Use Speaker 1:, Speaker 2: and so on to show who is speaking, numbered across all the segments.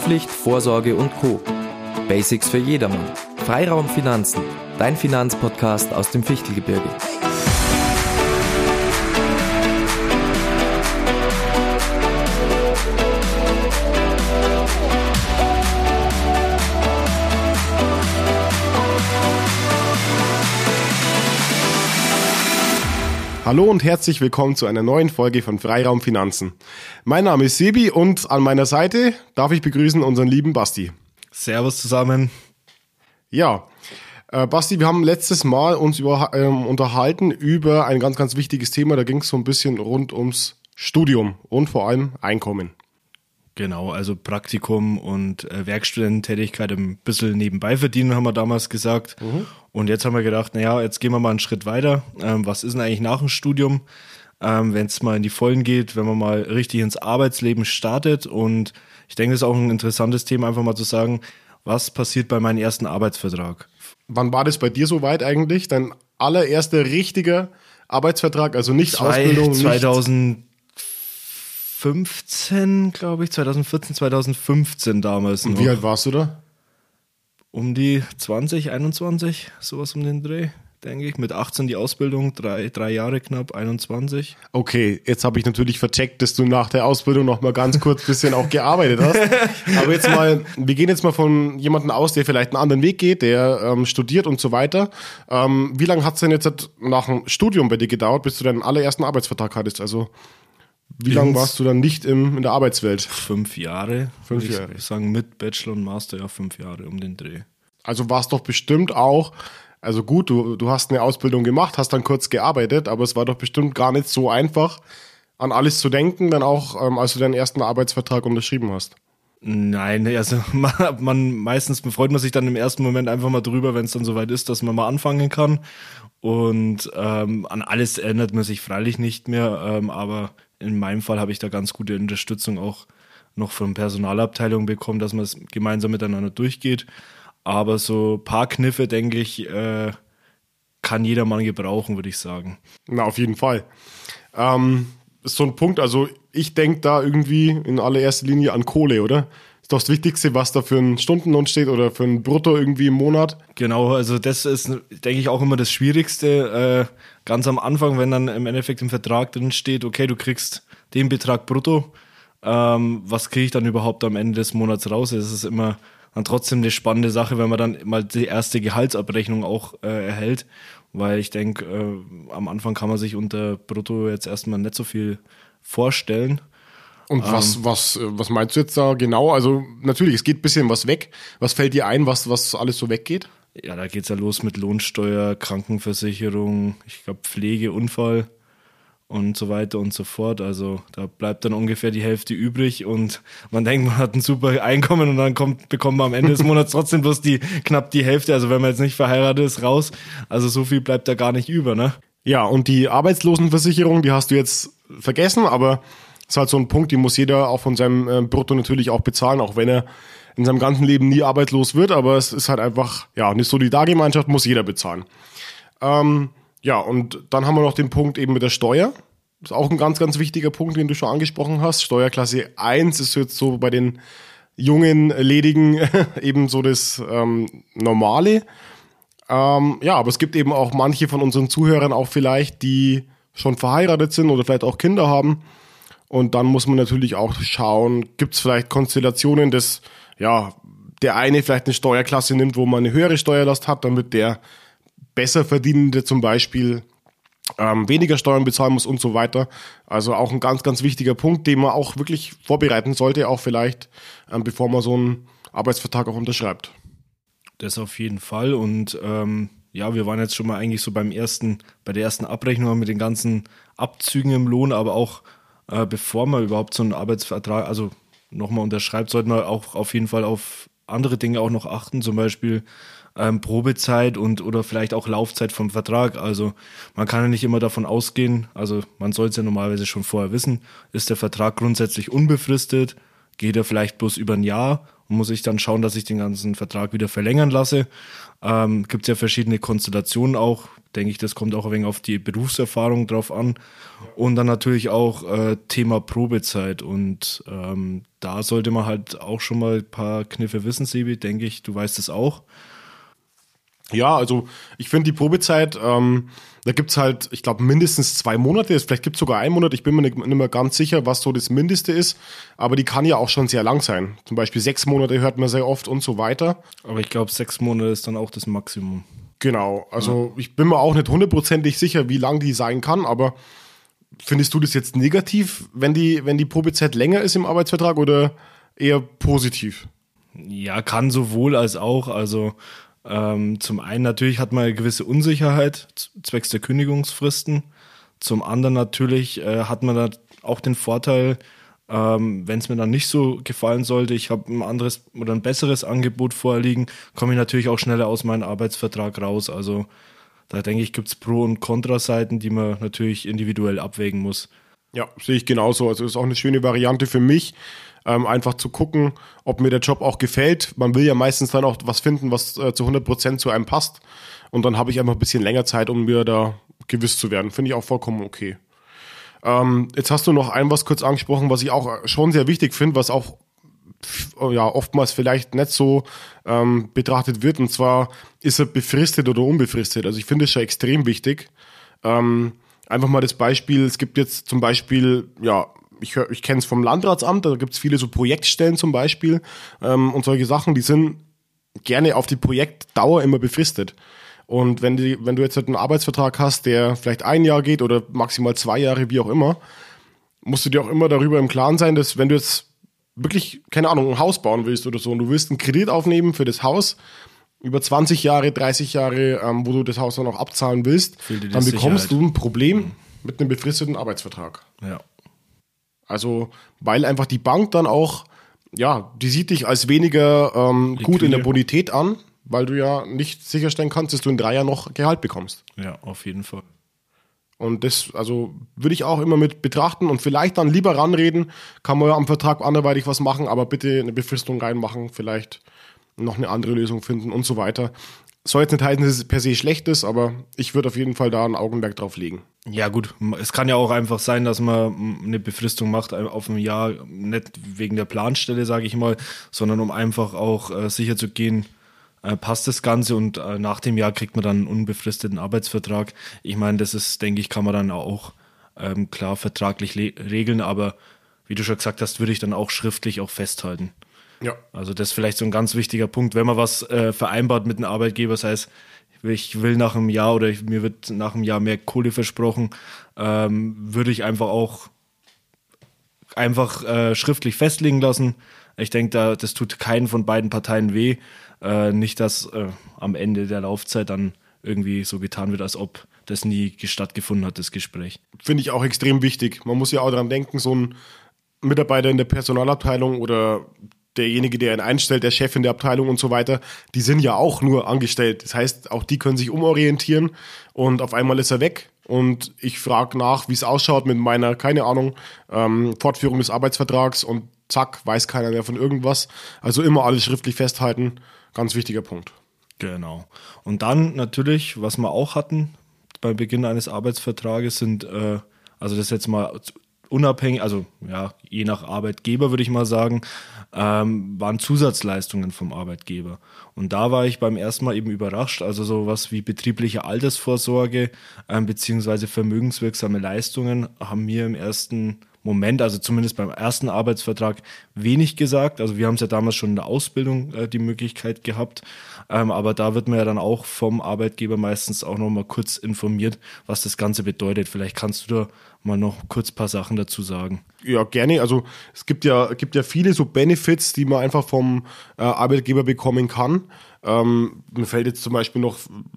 Speaker 1: Schulpflicht, Vorsorge und Co. Basics für jedermann. Freiraum Finanzen, dein Finanzpodcast aus dem Fichtelgebirge.
Speaker 2: Hallo und herzlich willkommen zu einer neuen Folge von Freiraum Finanzen. Mein Name ist Sebi und an meiner Seite darf ich begrüßen unseren lieben Basti.
Speaker 3: Servus zusammen.
Speaker 2: Ja, äh, Basti, wir haben letztes Mal uns über, ähm, unterhalten über ein ganz, ganz wichtiges Thema. Da ging es so ein bisschen rund ums Studium und vor allem Einkommen.
Speaker 3: Genau, also Praktikum und äh, Werkstudententätigkeit ein bisschen nebenbei verdienen, haben wir damals gesagt. Mhm. Und jetzt haben wir gedacht, naja, jetzt gehen wir mal einen Schritt weiter. Ähm, was ist denn eigentlich nach dem Studium, ähm, wenn es mal in die Vollen geht, wenn man mal richtig ins Arbeitsleben startet? Und ich denke, das ist auch ein interessantes Thema, einfach mal zu sagen, was passiert bei meinem ersten Arbeitsvertrag?
Speaker 2: Wann war das bei dir soweit eigentlich? Dein allererster richtiger Arbeitsvertrag, also nicht Zwei, Ausbildung?
Speaker 3: 2015, glaube ich, 2014, 2015 damals.
Speaker 2: Und noch. wie alt warst du da?
Speaker 3: um die 20, 21, sowas um den Dreh, denke ich. Mit 18 die Ausbildung, drei, drei Jahre knapp, 21.
Speaker 2: Okay, jetzt habe ich natürlich vercheckt, dass du nach der Ausbildung noch mal ganz kurz bisschen auch gearbeitet hast. Aber jetzt mal, wir gehen jetzt mal von jemandem aus, der vielleicht einen anderen Weg geht, der ähm, studiert und so weiter. Ähm, wie lange hat es denn jetzt nach dem Studium bei dir gedauert, bis du deinen allerersten Arbeitsvertrag hattest? Also wie lange warst du dann nicht im, in der Arbeitswelt?
Speaker 3: Fünf Jahre. Fünf Jahre. Ich sagen mit Bachelor und Master ja fünf Jahre um den Dreh.
Speaker 2: Also war es doch bestimmt auch, also gut, du, du hast eine Ausbildung gemacht, hast dann kurz gearbeitet, aber es war doch bestimmt gar nicht so einfach, an alles zu denken, dann auch, ähm, als du deinen ersten Arbeitsvertrag unterschrieben hast.
Speaker 3: Nein, also man, man meistens freut man sich dann im ersten Moment einfach mal drüber, wenn es dann soweit ist, dass man mal anfangen kann. Und ähm, an alles erinnert man sich freilich nicht mehr, ähm, aber in meinem Fall habe ich da ganz gute Unterstützung auch noch von Personalabteilung bekommen, dass man es gemeinsam miteinander durchgeht. Aber so ein paar Kniffe, denke ich, äh, kann jedermann gebrauchen, würde ich sagen.
Speaker 2: Na, auf jeden Fall. Ähm, ist so ein Punkt, also ich denke da irgendwie in allererster Linie an Kohle, oder? Ist doch das Wichtigste, was da für ein Stundenlohn steht oder für ein Brutto irgendwie im Monat.
Speaker 3: Genau, also das ist, denke ich, auch immer das Schwierigste. Äh, ganz am Anfang, wenn dann im Endeffekt im Vertrag drin steht, okay, du kriegst den Betrag brutto, ähm, was kriege ich dann überhaupt am Ende des Monats raus? Es ist immer dann trotzdem eine spannende Sache, wenn man dann mal die erste Gehaltsabrechnung auch äh, erhält, weil ich denke, äh, am Anfang kann man sich unter brutto jetzt erstmal nicht so viel vorstellen.
Speaker 2: Und was, ähm, was, was meinst du jetzt da genau? Also natürlich, es geht ein bisschen was weg. Was fällt dir ein, was, was alles so weggeht?
Speaker 3: Ja, da geht's ja los mit Lohnsteuer, Krankenversicherung, ich glaube Pflege, Unfall und so weiter und so fort. Also da bleibt dann ungefähr die Hälfte übrig und man denkt, man hat ein super Einkommen und dann kommt, bekommt man am Ende des Monats trotzdem bloß die knapp die Hälfte. Also wenn man jetzt nicht verheiratet ist, raus. Also so viel bleibt da gar nicht über, ne?
Speaker 2: Ja, und die Arbeitslosenversicherung, die hast du jetzt vergessen, aber ist halt so ein Punkt, die muss jeder auch von seinem äh, Brutto natürlich auch bezahlen, auch wenn er in seinem ganzen Leben nie arbeitslos wird, aber es ist halt einfach, ja, eine Solidargemeinschaft muss jeder bezahlen. Ähm, ja, und dann haben wir noch den Punkt eben mit der Steuer. Das ist auch ein ganz, ganz wichtiger Punkt, den du schon angesprochen hast. Steuerklasse 1 ist jetzt so bei den jungen Ledigen eben so das ähm, Normale. Ähm, ja, aber es gibt eben auch manche von unseren Zuhörern auch vielleicht, die schon verheiratet sind oder vielleicht auch Kinder haben. Und dann muss man natürlich auch schauen, gibt es vielleicht Konstellationen, dass ja, der eine vielleicht eine Steuerklasse nimmt, wo man eine höhere Steuerlast hat, damit der besser verdienende zum Beispiel ähm, weniger Steuern bezahlen muss und so weiter. Also auch ein ganz, ganz wichtiger Punkt, den man auch wirklich vorbereiten sollte, auch vielleicht, ähm, bevor man so einen Arbeitsvertrag auch unterschreibt.
Speaker 3: Das auf jeden Fall. Und ähm, ja, wir waren jetzt schon mal eigentlich so beim ersten, bei der ersten Abrechnung mit den ganzen Abzügen im Lohn, aber auch äh, bevor man überhaupt so einen Arbeitsvertrag, also nochmal unterschreibt, sollte man auch auf jeden Fall auf andere Dinge auch noch achten, zum Beispiel ähm, Probezeit und oder vielleicht auch Laufzeit vom Vertrag. Also man kann ja nicht immer davon ausgehen, also man sollte es ja normalerweise schon vorher wissen, ist der Vertrag grundsätzlich unbefristet, geht er vielleicht bloß über ein Jahr muss ich dann schauen, dass ich den ganzen Vertrag wieder verlängern lasse. Ähm, Gibt es ja verschiedene Konstellationen auch. Denke ich, das kommt auch ein wenig auf die Berufserfahrung drauf an. Und dann natürlich auch äh, Thema Probezeit. Und ähm, da sollte man halt auch schon mal ein paar Kniffe wissen, Sebi, denke ich, du weißt es auch.
Speaker 2: Ja, also ich finde die Probezeit, ähm, da gibt's halt, ich glaube, mindestens zwei Monate. Vielleicht gibt's sogar einen Monat. Ich bin mir nicht, nicht mehr ganz sicher, was so das Mindeste ist. Aber die kann ja auch schon sehr lang sein. Zum Beispiel sechs Monate hört man sehr oft und so weiter.
Speaker 3: Aber ich glaube, sechs Monate ist dann auch das Maximum.
Speaker 2: Genau. Also ja. ich bin mir auch nicht hundertprozentig sicher, wie lang die sein kann. Aber findest du das jetzt negativ, wenn die, wenn die Probezeit länger ist im Arbeitsvertrag oder eher positiv?
Speaker 3: Ja, kann sowohl als auch. Also ähm, zum einen natürlich hat man eine gewisse Unsicherheit zwecks der Kündigungsfristen. Zum anderen natürlich äh, hat man da auch den Vorteil, ähm, wenn es mir dann nicht so gefallen sollte, ich habe ein anderes oder ein besseres Angebot vorliegen, komme ich natürlich auch schneller aus meinem Arbeitsvertrag raus. Also da denke ich, gibt es Pro- und Kontraseiten, die man natürlich individuell abwägen muss.
Speaker 2: Ja, sehe ich genauso. Also ist auch eine schöne Variante für mich ähm, einfach zu gucken, ob mir der Job auch gefällt. Man will ja meistens dann auch was finden, was äh, zu 100 Prozent zu einem passt. Und dann habe ich einfach ein bisschen länger Zeit, um mir da gewiss zu werden. Finde ich auch vollkommen okay. Ähm, jetzt hast du noch ein was kurz angesprochen, was ich auch schon sehr wichtig finde, was auch ja oftmals vielleicht nicht so ähm, betrachtet wird. Und zwar ist er befristet oder unbefristet. Also ich finde es schon extrem wichtig. Ähm, einfach mal das Beispiel, es gibt jetzt zum Beispiel, ja, ich, ich kenne es vom Landratsamt, da gibt es viele so Projektstellen zum Beispiel ähm, und solche Sachen, die sind gerne auf die Projektdauer immer befristet. Und wenn, die, wenn du jetzt halt einen Arbeitsvertrag hast, der vielleicht ein Jahr geht oder maximal zwei Jahre, wie auch immer, musst du dir auch immer darüber im Klaren sein, dass wenn du jetzt wirklich, keine Ahnung, ein Haus bauen willst oder so und du willst einen Kredit aufnehmen für das Haus, über 20 Jahre, 30 Jahre, ähm, wo du das Haus dann auch abzahlen willst, dann bekommst Sicherheit. du ein Problem mhm. mit einem befristeten Arbeitsvertrag.
Speaker 3: Ja.
Speaker 2: Also, weil einfach die Bank dann auch, ja, die sieht dich als weniger ähm, gut in der Bonität an, weil du ja nicht sicherstellen kannst, dass du in drei Jahren noch Gehalt bekommst.
Speaker 3: Ja, auf jeden Fall.
Speaker 2: Und das, also würde ich auch immer mit betrachten und vielleicht dann lieber ranreden, kann man ja am Vertrag anderweitig was machen, aber bitte eine Befristung reinmachen, vielleicht noch eine andere Lösung finden und so weiter. Soll jetzt nicht heißen, dass es per se schlecht ist, aber ich würde auf jeden Fall da ein Augenmerk drauf legen.
Speaker 3: Ja, gut, es kann ja auch einfach sein, dass man eine Befristung macht auf ein Jahr, nicht wegen der Planstelle, sage ich mal, sondern um einfach auch äh, sicher zu gehen, äh, passt das Ganze und äh, nach dem Jahr kriegt man dann einen unbefristeten Arbeitsvertrag. Ich meine, das ist, denke ich, kann man dann auch ähm, klar vertraglich regeln, aber wie du schon gesagt hast, würde ich dann auch schriftlich auch festhalten. Ja. Also das ist vielleicht so ein ganz wichtiger Punkt, wenn man was äh, vereinbart mit einem Arbeitgeber, das heißt, ich will nach einem Jahr oder ich, mir wird nach einem Jahr mehr Kohle versprochen, ähm, würde ich einfach auch einfach äh, schriftlich festlegen lassen. Ich denke, da, das tut keinen von beiden Parteien weh. Äh, nicht, dass äh, am Ende der Laufzeit dann irgendwie so getan wird, als ob das nie stattgefunden hat, das Gespräch.
Speaker 2: Finde ich auch extrem wichtig. Man muss ja auch daran denken, so ein Mitarbeiter in der Personalabteilung oder derjenige, der ihn einstellt, der Chef in der Abteilung und so weiter, die sind ja auch nur angestellt. Das heißt, auch die können sich umorientieren und auf einmal ist er weg. Und ich frage nach, wie es ausschaut mit meiner, keine Ahnung, ähm, Fortführung des Arbeitsvertrags und zack, weiß keiner mehr von irgendwas. Also immer alles schriftlich festhalten. Ganz wichtiger Punkt.
Speaker 3: Genau. Und dann natürlich, was wir auch hatten beim Beginn eines Arbeitsvertrages, sind, äh, also das jetzt mal unabhängig, also ja, je nach Arbeitgeber würde ich mal sagen, ähm, waren Zusatzleistungen vom Arbeitgeber. Und da war ich beim ersten Mal eben überrascht. Also sowas wie betriebliche Altersvorsorge ähm, beziehungsweise vermögenswirksame Leistungen haben mir im ersten Moment, also zumindest beim ersten Arbeitsvertrag, wenig gesagt. Also wir haben es ja damals schon in der Ausbildung äh, die Möglichkeit gehabt. Ähm, aber da wird man ja dann auch vom Arbeitgeber meistens auch noch mal kurz informiert, was das Ganze bedeutet. Vielleicht kannst du da mal noch kurz ein paar Sachen dazu sagen.
Speaker 2: Ja, gerne. Also es gibt ja, gibt ja viele so Benefits, die man einfach vom äh, Arbeitgeber bekommen kann. Ähm, mir fällt jetzt zum Beispiel noch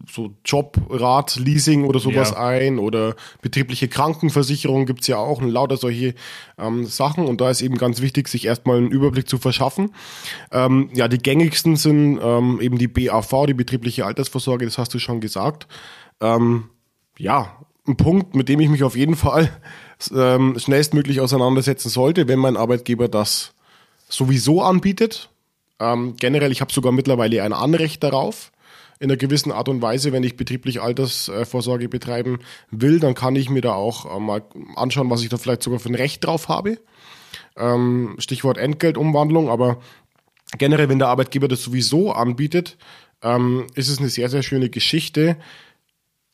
Speaker 2: so Jobrat, Leasing oder sowas ja. ein oder betriebliche Krankenversicherung gibt's ja auch und lauter solche ähm, Sachen und da ist eben ganz wichtig, sich erstmal einen Überblick zu verschaffen. Ähm, ja, die gängigsten sind ähm, eben die BAV, die betriebliche Altersvorsorge, das hast du schon gesagt. Ähm, ja, ein Punkt, mit dem ich mich auf jeden Fall ähm, schnellstmöglich auseinandersetzen sollte, wenn mein Arbeitgeber das sowieso anbietet. Ähm, generell, ich habe sogar mittlerweile ein Anrecht darauf. In einer gewissen Art und Weise, wenn ich betriebliche Altersvorsorge betreiben will, dann kann ich mir da auch äh, mal anschauen, was ich da vielleicht sogar für ein Recht drauf habe. Ähm, Stichwort Entgeltumwandlung, aber generell, wenn der Arbeitgeber das sowieso anbietet, ähm, ist es eine sehr, sehr schöne Geschichte,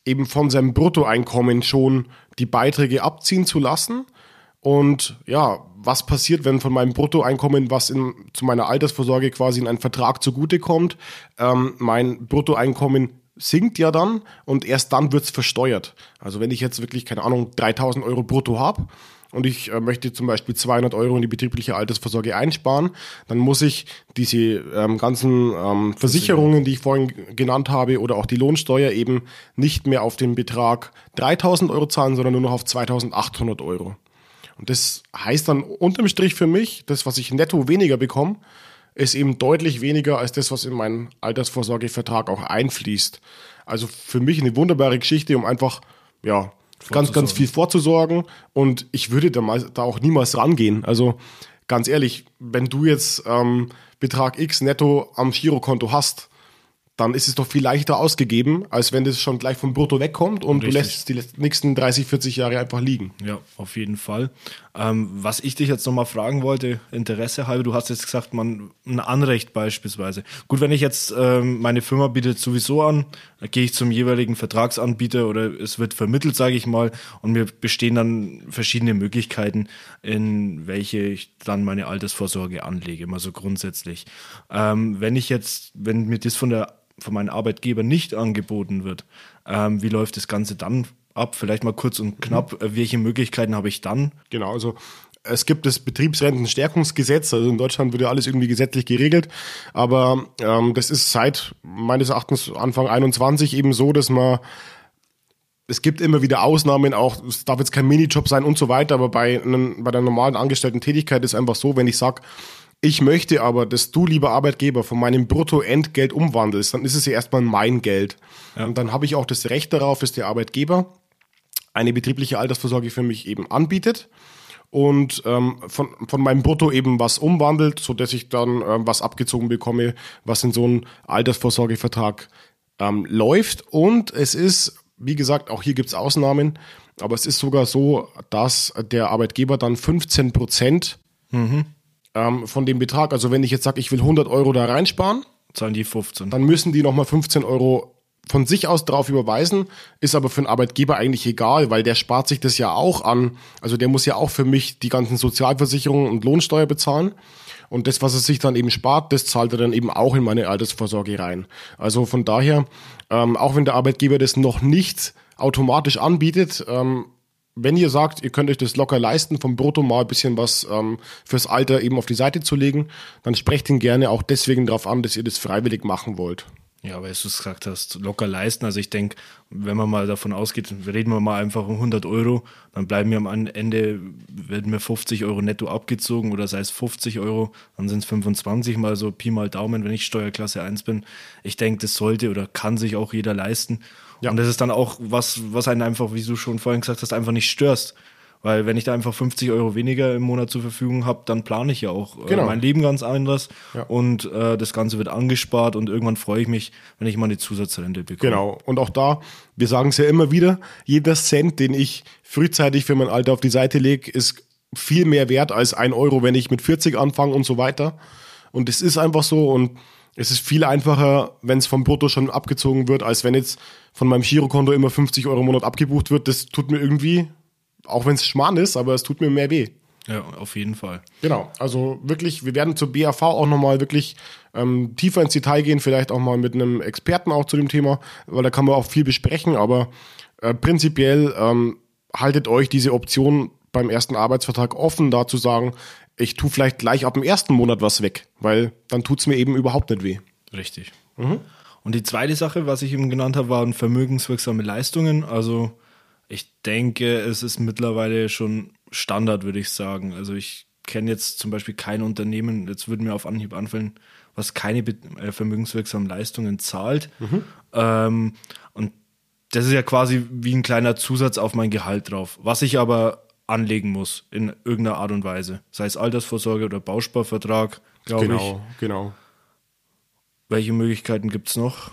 Speaker 2: eben von seinem Bruttoeinkommen schon die Beiträge abziehen zu lassen. Und ja, was passiert, wenn von meinem Bruttoeinkommen, was in, zu meiner Altersvorsorge quasi in einen Vertrag zugutekommt, ähm, mein Bruttoeinkommen sinkt ja dann und erst dann wird's versteuert. Also wenn ich jetzt wirklich, keine Ahnung, 3000 Euro brutto habe und ich äh, möchte zum Beispiel 200 Euro in die betriebliche Altersvorsorge einsparen, dann muss ich diese ähm, ganzen ähm, Versicherungen, die ich vorhin genannt habe, oder auch die Lohnsteuer eben nicht mehr auf den Betrag 3000 Euro zahlen, sondern nur noch auf 2800 Euro. Und das heißt dann unterm Strich für mich, das, was ich netto weniger bekomme, ist eben deutlich weniger als das, was in meinen Altersvorsorgevertrag auch einfließt. Also für mich eine wunderbare Geschichte, um einfach, ja, ganz, ganz viel vorzusorgen. Und ich würde da, mal, da auch niemals rangehen. Also ganz ehrlich, wenn du jetzt ähm, Betrag X netto am Girokonto hast, dann ist es doch viel leichter ausgegeben, als wenn das schon gleich vom Brutto wegkommt und Richtig. du lässt es die nächsten 30, 40 Jahre einfach liegen.
Speaker 3: Ja, auf jeden Fall. Ähm, was ich dich jetzt nochmal fragen wollte, Interesse halber, du hast jetzt gesagt, man ein Anrecht beispielsweise. Gut, wenn ich jetzt ähm, meine Firma bietet sowieso an, gehe ich zum jeweiligen Vertragsanbieter oder es wird vermittelt, sage ich mal, und mir bestehen dann verschiedene Möglichkeiten, in welche ich dann meine Altersvorsorge anlege, mal so grundsätzlich. Ähm, wenn ich jetzt, wenn mir das von der von meinem Arbeitgeber nicht angeboten wird, ähm, wie läuft das Ganze dann ab? Vielleicht mal kurz und knapp, mhm. welche Möglichkeiten habe ich dann?
Speaker 2: Genau, also es gibt das Betriebsrentenstärkungsgesetz, also in Deutschland wird ja alles irgendwie gesetzlich geregelt, aber ähm, das ist seit meines Erachtens Anfang 21 eben so, dass man es gibt immer wieder Ausnahmen, auch es darf jetzt kein Minijob sein und so weiter, aber bei, einem, bei der normalen angestellten Tätigkeit ist einfach so, wenn ich sage, ich möchte aber, dass du, lieber Arbeitgeber, von meinem Bruttoentgelt umwandelst, dann ist es ja erstmal mein Geld. Ja. Und dann habe ich auch das Recht darauf, dass der Arbeitgeber eine betriebliche Altersvorsorge für mich eben anbietet und ähm, von, von meinem Brutto eben was umwandelt, so dass ich dann ähm, was abgezogen bekomme, was in so einen Altersvorsorgevertrag ähm, läuft. Und es ist, wie gesagt, auch hier gibt's Ausnahmen, aber es ist sogar so, dass der Arbeitgeber dann 15 Prozent mhm ähm, von dem Betrag. Also wenn ich jetzt sage, ich will 100 Euro da reinsparen,
Speaker 3: zahlen die 15.
Speaker 2: Dann müssen die nochmal 15 Euro von sich aus drauf überweisen, ist aber für den Arbeitgeber eigentlich egal, weil der spart sich das ja auch an. Also der muss ja auch für mich die ganzen Sozialversicherungen und Lohnsteuer bezahlen. Und das, was er sich dann eben spart, das zahlt er dann eben auch in meine Altersvorsorge rein. Also von daher, ähm, auch wenn der Arbeitgeber das noch nicht automatisch anbietet, ähm, wenn ihr sagt, ihr könnt euch das locker leisten, vom Brutto mal ein bisschen was ähm, fürs Alter eben auf die Seite zu legen, dann sprecht ihn gerne auch deswegen darauf an, dass ihr das freiwillig machen wollt.
Speaker 3: Ja, weil du es gesagt hast, locker leisten. Also ich denke, wenn man mal davon ausgeht, reden wir mal einfach um 100 Euro, dann bleiben mir am Ende, werden mir 50 Euro netto abgezogen oder sei es 50 Euro, dann sind es 25 mal so Pi mal Daumen, wenn ich Steuerklasse 1 bin. Ich denke, das sollte oder kann sich auch jeder leisten. Ja. Und das ist dann auch was, was einen einfach, wie du schon vorhin gesagt hast, einfach nicht störst. Weil wenn ich da einfach 50 Euro weniger im Monat zur Verfügung habe, dann plane ich ja auch äh, genau. mein Leben ganz anders ja. und äh, das Ganze wird angespart und irgendwann freue ich mich, wenn ich mal eine Zusatzrente bekomme.
Speaker 2: Genau. Und auch da, wir sagen es ja immer wieder, jeder Cent, den ich frühzeitig für mein Alter auf die Seite lege, ist viel mehr wert als ein Euro, wenn ich mit 40 anfange und so weiter. Und es ist einfach so und es ist viel einfacher, wenn es vom Brutto schon abgezogen wird, als wenn jetzt von meinem Girokonto immer 50 Euro im Monat abgebucht wird. Das tut mir irgendwie, auch wenn es Schmarrn ist, aber es tut mir mehr weh.
Speaker 3: Ja, auf jeden Fall.
Speaker 2: Genau, also wirklich, wir werden zur BAV auch nochmal wirklich ähm, tiefer ins Detail gehen, vielleicht auch mal mit einem Experten auch zu dem Thema, weil da kann man auch viel besprechen, aber äh, prinzipiell ähm, haltet euch diese Option beim ersten Arbeitsvertrag offen, da zu sagen, ich tue vielleicht gleich ab dem ersten Monat was weg, weil dann tut es mir eben überhaupt nicht weh.
Speaker 3: Richtig. Mhm. Und die zweite Sache, was ich eben genannt habe, waren vermögenswirksame Leistungen. Also ich denke, es ist mittlerweile schon Standard, würde ich sagen. Also ich kenne jetzt zum Beispiel kein Unternehmen, jetzt würde mir auf Anhieb anfallen, was keine äh, vermögenswirksamen Leistungen zahlt. Mhm. Ähm, und das ist ja quasi wie ein kleiner Zusatz auf mein Gehalt drauf. Was ich aber anlegen muss in irgendeiner Art und Weise. Sei es Altersvorsorge oder Bausparvertrag, glaube
Speaker 2: genau, ich. Genau, genau.
Speaker 3: Welche Möglichkeiten gibt es noch?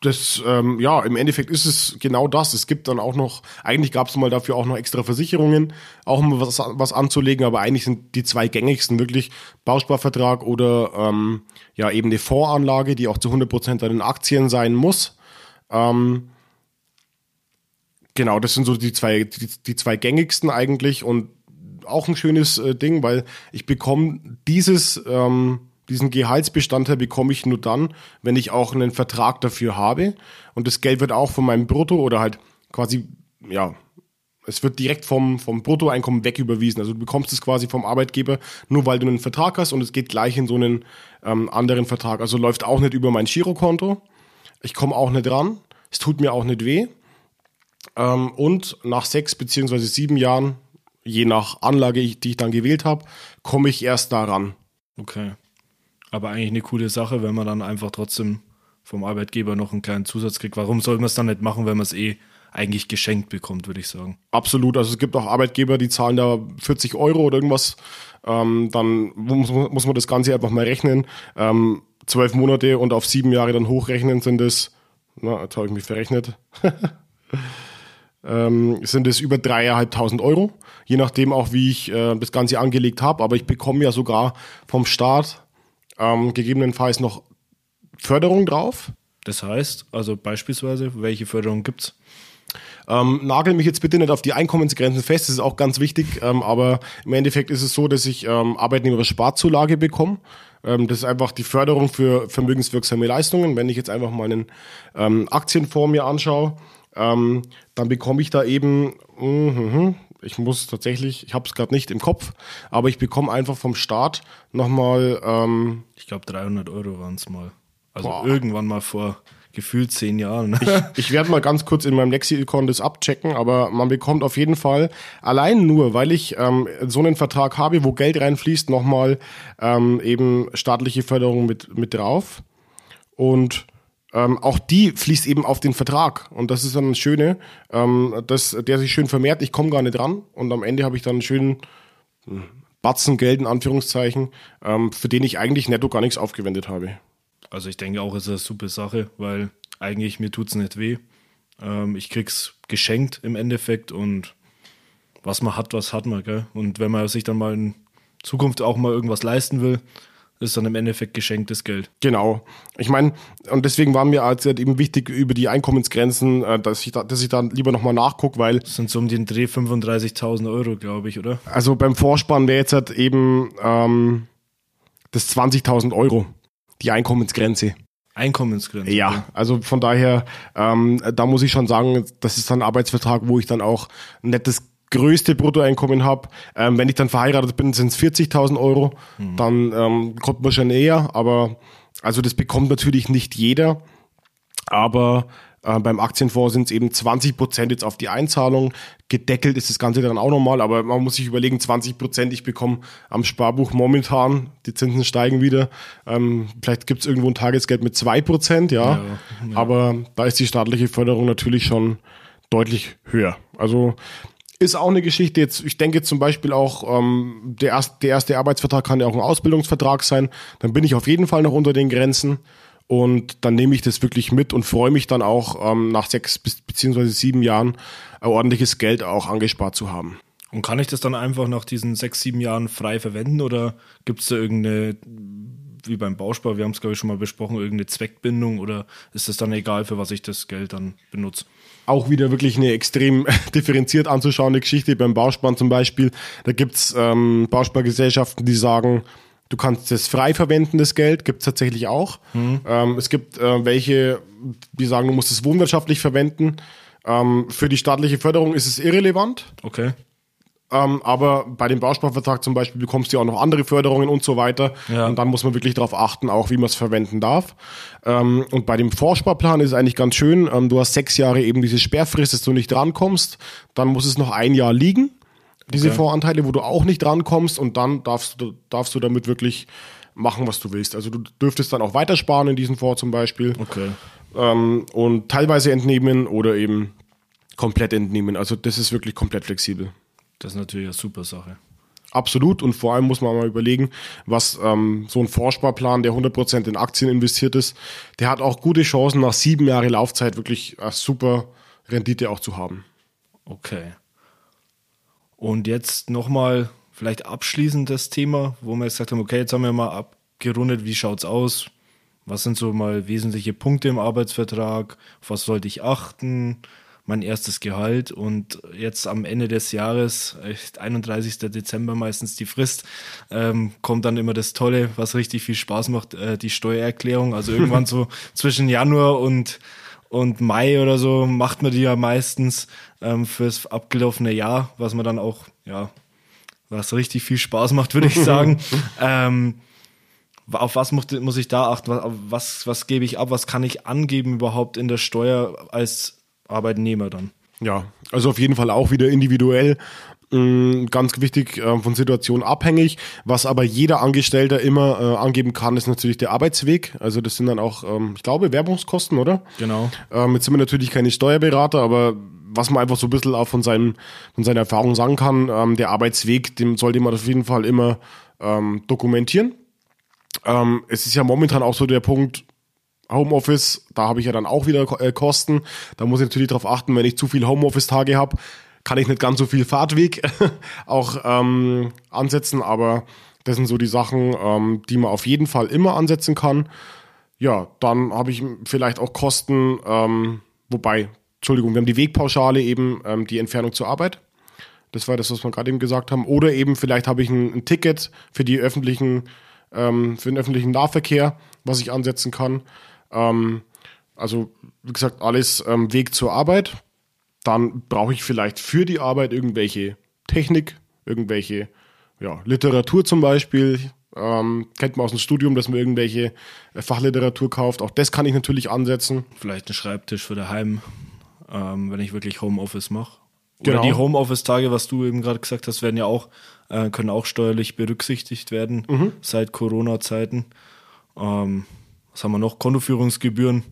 Speaker 2: Das, ähm, ja, im Endeffekt ist es genau das. Es gibt dann auch noch, eigentlich gab es mal dafür auch noch extra Versicherungen, auch mal was, was anzulegen, aber eigentlich sind die zwei gängigsten wirklich Bausparvertrag oder ähm, ja eben eine Voranlage, die auch zu 100% an den Aktien sein muss. Ähm, genau, das sind so die zwei, die, die zwei gängigsten eigentlich und auch ein schönes äh, Ding, weil ich bekomme dieses ähm, diesen Gehaltsbestandteil bekomme ich nur dann, wenn ich auch einen Vertrag dafür habe. Und das Geld wird auch von meinem Brutto oder halt quasi, ja, es wird direkt vom, vom Bruttoeinkommen weg überwiesen. Also du bekommst es quasi vom Arbeitgeber, nur weil du einen Vertrag hast und es geht gleich in so einen ähm, anderen Vertrag. Also läuft auch nicht über mein Girokonto. Ich komme auch nicht ran. Es tut mir auch nicht weh. Ähm, und nach sechs beziehungsweise sieben Jahren, je nach Anlage, die ich dann gewählt habe, komme ich erst daran.
Speaker 3: Okay. Aber eigentlich eine coole Sache, wenn man dann einfach trotzdem vom Arbeitgeber noch einen kleinen Zusatz kriegt. Warum soll man es dann nicht machen, wenn man es eh eigentlich geschenkt bekommt, würde ich sagen.
Speaker 2: Absolut. Also es gibt auch Arbeitgeber, die zahlen da 40 Euro oder irgendwas. Ähm, dann muss, muss, man das Ganze einfach mal rechnen. Ähm, zwölf Monate und auf sieben Jahre dann hochrechnen sind es, na, jetzt habe ich mich verrechnet, ähm, sind es über dreieinhalbtausend Euro. Je nachdem auch, wie ich äh, das Ganze angelegt habe. Aber ich bekomme ja sogar vom Staat ähm, gegebenenfalls noch Förderung drauf.
Speaker 3: Das heißt, also beispielsweise, welche Förderung gibt's?
Speaker 2: Ähm, nagel mich jetzt bitte nicht auf die Einkommensgrenzen fest, das ist auch ganz wichtig, ähm, aber im Endeffekt ist es so, dass ich ähm, Arbeitnehmersparzulage bekomme. Ähm, das ist einfach die Förderung für vermögenswirksame Leistungen. Wenn ich jetzt einfach mal einen ähm, Aktienfonds mir anschaue, ähm, dann bekomme ich da eben, mh, mh, ich muss tatsächlich, ich habe es gerade nicht im Kopf, aber ich bekomme einfach vom Staat nochmal. Ähm,
Speaker 3: ich glaube 300 Euro waren es mal. Also boah. irgendwann mal vor gefühlt zehn Jahren.
Speaker 2: ich, ich werde mal ganz kurz in meinem Lexikon das abchecken, aber man bekommt auf jeden Fall allein nur, weil ich ähm, so einen Vertrag habe, wo Geld reinfließt, nochmal ähm, eben staatliche Förderung mit, mit drauf. Und ähm, auch die fließt eben auf den Vertrag. Und das ist dann das Schöne, ähm, dass der sich schön vermehrt, ich komme gar nicht ran. Und am Ende habe ich dann einen schönen hm, Batzen Geld in Anführungszeichen, ähm, für den ich eigentlich netto gar nichts aufgewendet habe.
Speaker 3: Also ich denke auch, es ist eine super Sache, weil eigentlich mir tut es nicht weh. Ähm, ich krieg's geschenkt im Endeffekt und was man hat, was hat man, gell? Und wenn man sich dann mal in Zukunft auch mal irgendwas leisten will, ist dann im Endeffekt geschenktes Geld.
Speaker 2: Genau. Ich meine, und deswegen war mir halt eben wichtig über die Einkommensgrenzen, äh, dass ich da, dass ich da lieber nochmal nachgucke, weil.
Speaker 3: Das sind so um den Dreh 35.000 Euro, glaube ich, oder?
Speaker 2: Also beim Vorspann wäre jetzt halt eben ähm, das 20.000 Euro, die Einkommensgrenze.
Speaker 3: Einkommensgrenze.
Speaker 2: Ja, also von daher, ähm, da muss ich schon sagen, das ist dann ein Arbeitsvertrag, wo ich dann auch ein nettes größte Bruttoeinkommen habe. Ähm, wenn ich dann verheiratet bin, sind es 40.000 Euro. Mhm. Dann ähm, kommt man schon näher. Aber also das bekommt natürlich nicht jeder. Aber äh, beim Aktienfonds sind es eben 20 Prozent jetzt auf die Einzahlung. Gedeckelt ist das Ganze dann auch nochmal, aber man muss sich überlegen, 20 Prozent, ich bekomme am Sparbuch momentan, die Zinsen steigen wieder. Ähm, vielleicht gibt es irgendwo ein Tagesgeld mit 2 Prozent, ja. Ja, ja. Aber da ist die staatliche Förderung natürlich schon deutlich höher. Also ist auch eine Geschichte. Jetzt, ich denke zum Beispiel auch, ähm, der, erste, der erste Arbeitsvertrag kann ja auch ein Ausbildungsvertrag sein. Dann bin ich auf jeden Fall noch unter den Grenzen. Und dann nehme ich das wirklich mit und freue mich dann auch, ähm, nach sechs bis, beziehungsweise sieben Jahren ordentliches Geld auch angespart zu haben.
Speaker 3: Und kann ich das dann einfach nach diesen sechs, sieben Jahren frei verwenden oder gibt es da irgendeine, wie beim Bauspar, wir haben es glaube ich schon mal besprochen, irgendeine Zweckbindung oder ist es dann egal, für was ich das Geld dann benutze?
Speaker 2: Auch wieder wirklich eine extrem differenziert anzuschauende Geschichte. Beim Bauspann zum Beispiel, da gibt's ähm, Bauspargesellschaften, die sagen, du kannst es frei verwenden, das Geld, gibt's tatsächlich auch. Mhm. Ähm, es gibt äh, welche, die sagen, du musst es wohnwirtschaftlich verwenden. Ähm, für die staatliche Förderung ist es irrelevant.
Speaker 3: Okay.
Speaker 2: Ähm, aber bei dem Bausparvertrag zum Beispiel bekommst du ja auch noch andere Förderungen und so weiter. Ja. Und dann muss man wirklich darauf achten, auch wie man es verwenden darf. Ähm, und bei dem Vorsparplan ist es eigentlich ganz schön. Ähm, du hast sechs Jahre eben diese Sperrfrist, dass du nicht drankommst. Dann muss es noch ein Jahr liegen, diese okay. Voranteile, wo du auch nicht drankommst. Und dann darfst du, darfst du damit wirklich machen, was du willst. Also du dürftest dann auch weitersparen in diesem Fonds zum Beispiel.
Speaker 3: Okay.
Speaker 2: Ähm, und teilweise entnehmen oder eben komplett entnehmen. Also das ist wirklich komplett flexibel.
Speaker 3: Das ist natürlich eine super Sache.
Speaker 2: Absolut und vor allem muss man mal überlegen, was ähm, so ein Vorsparplan, der 100% in Aktien investiert ist, der hat auch gute Chancen, nach sieben Jahren Laufzeit wirklich eine super Rendite auch zu haben.
Speaker 3: Okay. Und jetzt nochmal vielleicht abschließend das Thema, wo wir gesagt haben, okay, jetzt haben wir mal abgerundet, wie schaut's aus? Was sind so mal wesentliche Punkte im Arbeitsvertrag? Auf was sollte ich achten? Mein erstes Gehalt und jetzt am Ende des Jahres, 31. Dezember meistens die Frist, ähm, kommt dann immer das Tolle, was richtig viel Spaß macht, äh, die Steuererklärung. Also irgendwann so zwischen Januar und und Mai oder so macht man die ja meistens ähm, fürs abgelaufene Jahr, was man dann auch, ja, was richtig viel Spaß macht, würde ich sagen. ähm, auf was muss, muss ich da achten? Was, was, was gebe ich ab? Was kann ich angeben überhaupt in der Steuer als Arbeitnehmer dann?
Speaker 2: Ja, also auf jeden Fall auch wieder individuell. Mm, ganz wichtig, äh, von Situation abhängig. Was aber jeder Angestellter immer äh, angeben kann, ist natürlich der Arbeitsweg. Also das sind dann auch, ähm, ich glaube, Werbungskosten, oder?
Speaker 3: Genau.
Speaker 2: Ähm, jetzt sind wir natürlich keine Steuerberater, aber was man einfach so ein bisschen auch von, seinem, von seiner Erfahrung sagen kann, ähm, der Arbeitsweg, den sollte man auf jeden Fall immer dokumentieren. Es ist ja momentan auch so der Punkt, Homeoffice, da habe ich ja dann auch wieder äh, Kosten. Da muss ich natürlich darauf achten, wenn ich zu viel Homeoffice-Tage habe, kann ich nicht ganz so viel Fahrtweg auch ähm, ansetzen, aber das sind so die Sachen, ähm, die man auf jeden Fall immer ansetzen kann. Ja, dann habe ich vielleicht auch Kosten, ähm, wobei, Entschuldigung, wir haben die Wegpauschale eben, ähm, die Entfernung zur Arbeit. Das war das, was wir gerade eben gesagt haben. Oder eben vielleicht habe ich ein, ein Ticket für die öffentlichen, ähm, für den öffentlichen Nahverkehr, was ich ansetzen kann. Ähm, also, wie gesagt, alles ähm, Weg zur Arbeit dann brauche ich vielleicht für die Arbeit irgendwelche Technik, irgendwelche ja, Literatur zum Beispiel. Ähm, kennt man aus dem Studium, dass man irgendwelche äh, Fachliteratur kauft. Auch das kann ich natürlich ansetzen.
Speaker 3: Vielleicht ein Schreibtisch für daheim, ähm, wenn ich wirklich Homeoffice mache. Oder
Speaker 2: Genau.
Speaker 3: die Homeoffice-Tage, was du eben gerade gesagt hast, werden ja auch, äh, können auch steuerlich berücksichtigt werden
Speaker 2: Mhm.
Speaker 3: seit Corona-Zeiten. Ähm, was haben wir noch? Kontoführungsgebühren.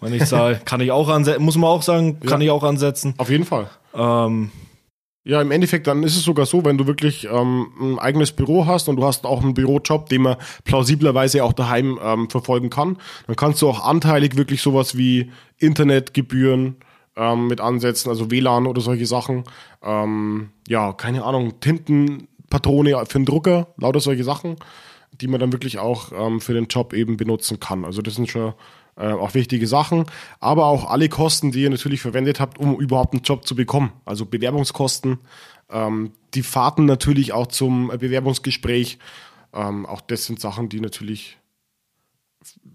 Speaker 3: Wenn ich sage, kann ich auch ansetzen, muss man auch sagen, kann
Speaker 2: Ja.
Speaker 3: ich auch ansetzen.
Speaker 2: Auf jeden Fall.
Speaker 3: Ähm,
Speaker 2: Ja, im Endeffekt, dann ist es sogar so, wenn du wirklich ähm, ein eigenes Büro hast und du hast auch einen Bürojob, den man plausiblerweise auch daheim ähm, verfolgen kann, dann kannst du auch anteilig wirklich sowas wie Internetgebühren ähm, mit ansetzen, also WLAN oder solche Sachen. Ähm, ja, keine Ahnung, Tintenpatrone für den Drucker, lauter solche Sachen, die man dann wirklich auch ähm, für den Job eben benutzen kann. Also das sind schon äh, auch wichtige Sachen, aber auch alle Kosten, die ihr natürlich verwendet habt, um überhaupt einen Job zu bekommen. Also Bewerbungskosten, ähm, die Fahrten natürlich auch zum Bewerbungsgespräch. Ähm, auch das sind Sachen, die natürlich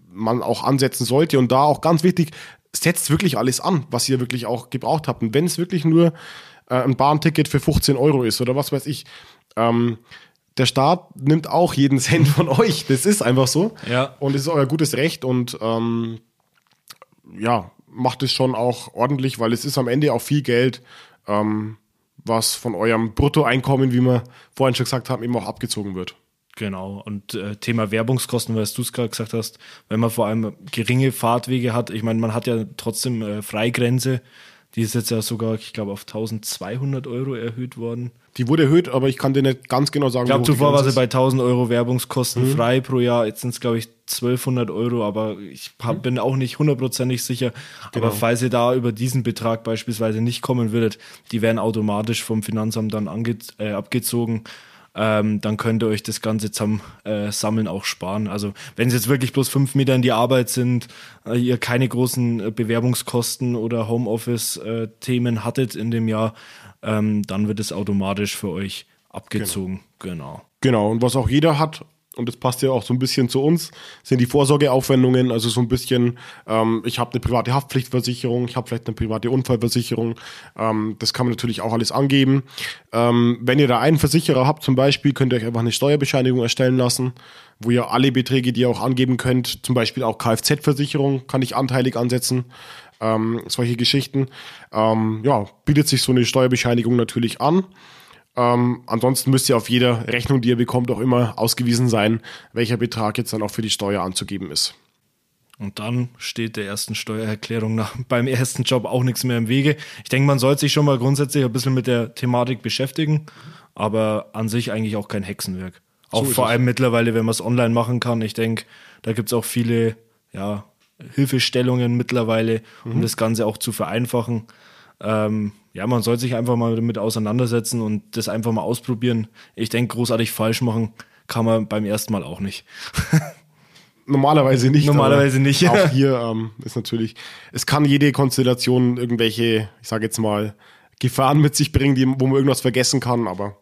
Speaker 2: man auch ansetzen sollte. Und da auch ganz wichtig, setzt wirklich alles an, was ihr wirklich auch gebraucht habt. Und wenn es wirklich nur äh, ein Bahnticket für 15 Euro ist oder was weiß ich, ähm, der Staat nimmt auch jeden Cent von euch. Das ist einfach so.
Speaker 3: Ja.
Speaker 2: Und es ist euer gutes Recht und ähm, ja, macht es schon auch ordentlich, weil es ist am Ende auch viel Geld, ähm, was von eurem Bruttoeinkommen, wie wir vorhin schon gesagt haben, eben auch abgezogen wird.
Speaker 3: Genau. Und äh, Thema Werbungskosten, weil du es gerade gesagt hast, wenn man vor allem geringe Fahrtwege hat, ich meine, man hat ja trotzdem äh, Freigrenze, die ist jetzt ja sogar, ich glaube, auf 1200 Euro erhöht worden.
Speaker 2: Die wurde erhöht, aber ich kann dir nicht ganz genau sagen,
Speaker 3: Ich glaube, zuvor war sie bei
Speaker 2: ist.
Speaker 3: 1000 Euro Werbungskosten
Speaker 2: Mhm.
Speaker 3: frei pro Jahr. Jetzt sind es, glaube ich, 1200 Euro, aber ich hab,
Speaker 2: Mhm.
Speaker 3: bin auch nicht hundertprozentig sicher.
Speaker 2: Genau.
Speaker 3: Aber falls ihr da über diesen Betrag beispielsweise nicht kommen würdet, die werden automatisch vom Finanzamt dann äh, abgezogen. Ähm, dann könnt ihr euch das Ganze zum äh, Sammeln auch sparen. Also wenn es jetzt wirklich bloß fünf Meter in die Arbeit sind, äh, ihr keine großen äh, Bewerbungskosten oder Homeoffice-Themen hattet in dem Jahr, ähm, dann wird es automatisch für euch abgezogen. genau.
Speaker 2: Genau, und was auch jeder hat, und das passt ja auch so ein bisschen zu uns, sind die Vorsorgeaufwendungen, also so ein bisschen, ähm, ich habe eine private Haftpflichtversicherung, ich habe vielleicht eine private Unfallversicherung, ähm, das kann man natürlich auch alles angeben. Ähm, wenn ihr da einen Versicherer habt zum Beispiel, könnt ihr euch einfach eine Steuerbescheinigung erstellen lassen, wo ihr alle Beträge, die ihr auch angeben könnt, zum Beispiel auch Kfz-Versicherung, kann ich anteilig ansetzen, ähm, solche Geschichten. Ähm, ja, bietet sich so eine Steuerbescheinigung natürlich an. Ähm, ansonsten müsst ihr auf jeder Rechnung, die ihr bekommt, auch immer ausgewiesen sein, welcher Betrag jetzt dann auch für die Steuer anzugeben ist.
Speaker 3: Und dann steht der ersten Steuererklärung nach, beim ersten Job auch nichts mehr im Wege. Ich denke, man sollte sich schon mal grundsätzlich ein bisschen mit der Thematik beschäftigen, aber an sich eigentlich auch kein Hexenwerk. Auch
Speaker 2: So
Speaker 3: vor
Speaker 2: es.
Speaker 3: allem mittlerweile, wenn man es online machen kann. Ich denke, da gibt's auch viele ja, Hilfestellungen mittlerweile, um
Speaker 2: Mhm.
Speaker 3: das Ganze auch zu vereinfachen. Ähm, ja, man soll sich einfach mal damit auseinandersetzen und das einfach mal ausprobieren. Ich denke, großartig falsch machen kann man beim ersten Mal auch nicht.
Speaker 2: Normalerweise nicht.
Speaker 3: Normalerweise nicht, ja.
Speaker 2: Auch hier ähm, ist natürlich, es kann jede Konstellation irgendwelche, ich sage jetzt mal, Gefahren mit sich bringen, die, wo man irgendwas vergessen kann, aber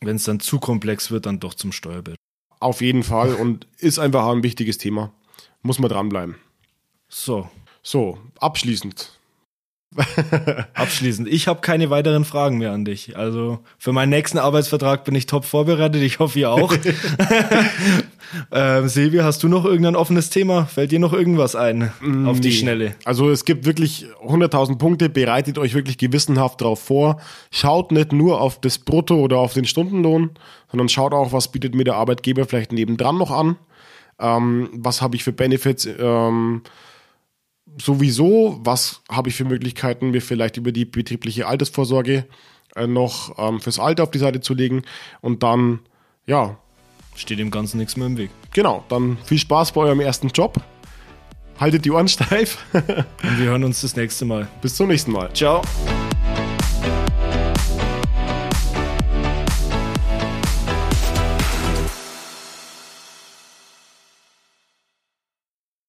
Speaker 3: Wenn es dann zu komplex wird, dann doch zum Steuerberater.
Speaker 2: auf jeden Fall und ist einfach ein wichtiges Thema. Muss man dranbleiben.
Speaker 3: So,
Speaker 2: So, abschließend.
Speaker 3: abschließend. Ich habe keine weiteren Fragen mehr an dich. Also für meinen nächsten Arbeitsvertrag bin ich top vorbereitet. Ich hoffe, ihr auch. ähm, Silvia, hast du noch irgendein offenes Thema? Fällt dir noch irgendwas ein auf die. Schnelle?
Speaker 2: Also es gibt wirklich 100.000 Punkte, bereitet euch wirklich gewissenhaft darauf vor. Schaut nicht nur auf das Brutto oder auf den Stundenlohn, sondern schaut auch, was bietet mir der Arbeitgeber vielleicht nebendran noch an. Ähm, was habe ich für Benefits ähm, sowieso, was habe ich für Möglichkeiten, mir vielleicht über die betriebliche Altersvorsorge äh, noch ähm, fürs Alter auf die Seite zu legen. Und dann, ja,
Speaker 3: Steht dem Ganzen nichts mehr im Weg.
Speaker 2: genau, dann viel Spaß bei eurem ersten Job. Haltet die Ohren steif.
Speaker 3: Und wir hören uns das nächste Mal.
Speaker 2: Bis zum nächsten Mal.
Speaker 3: Ciao.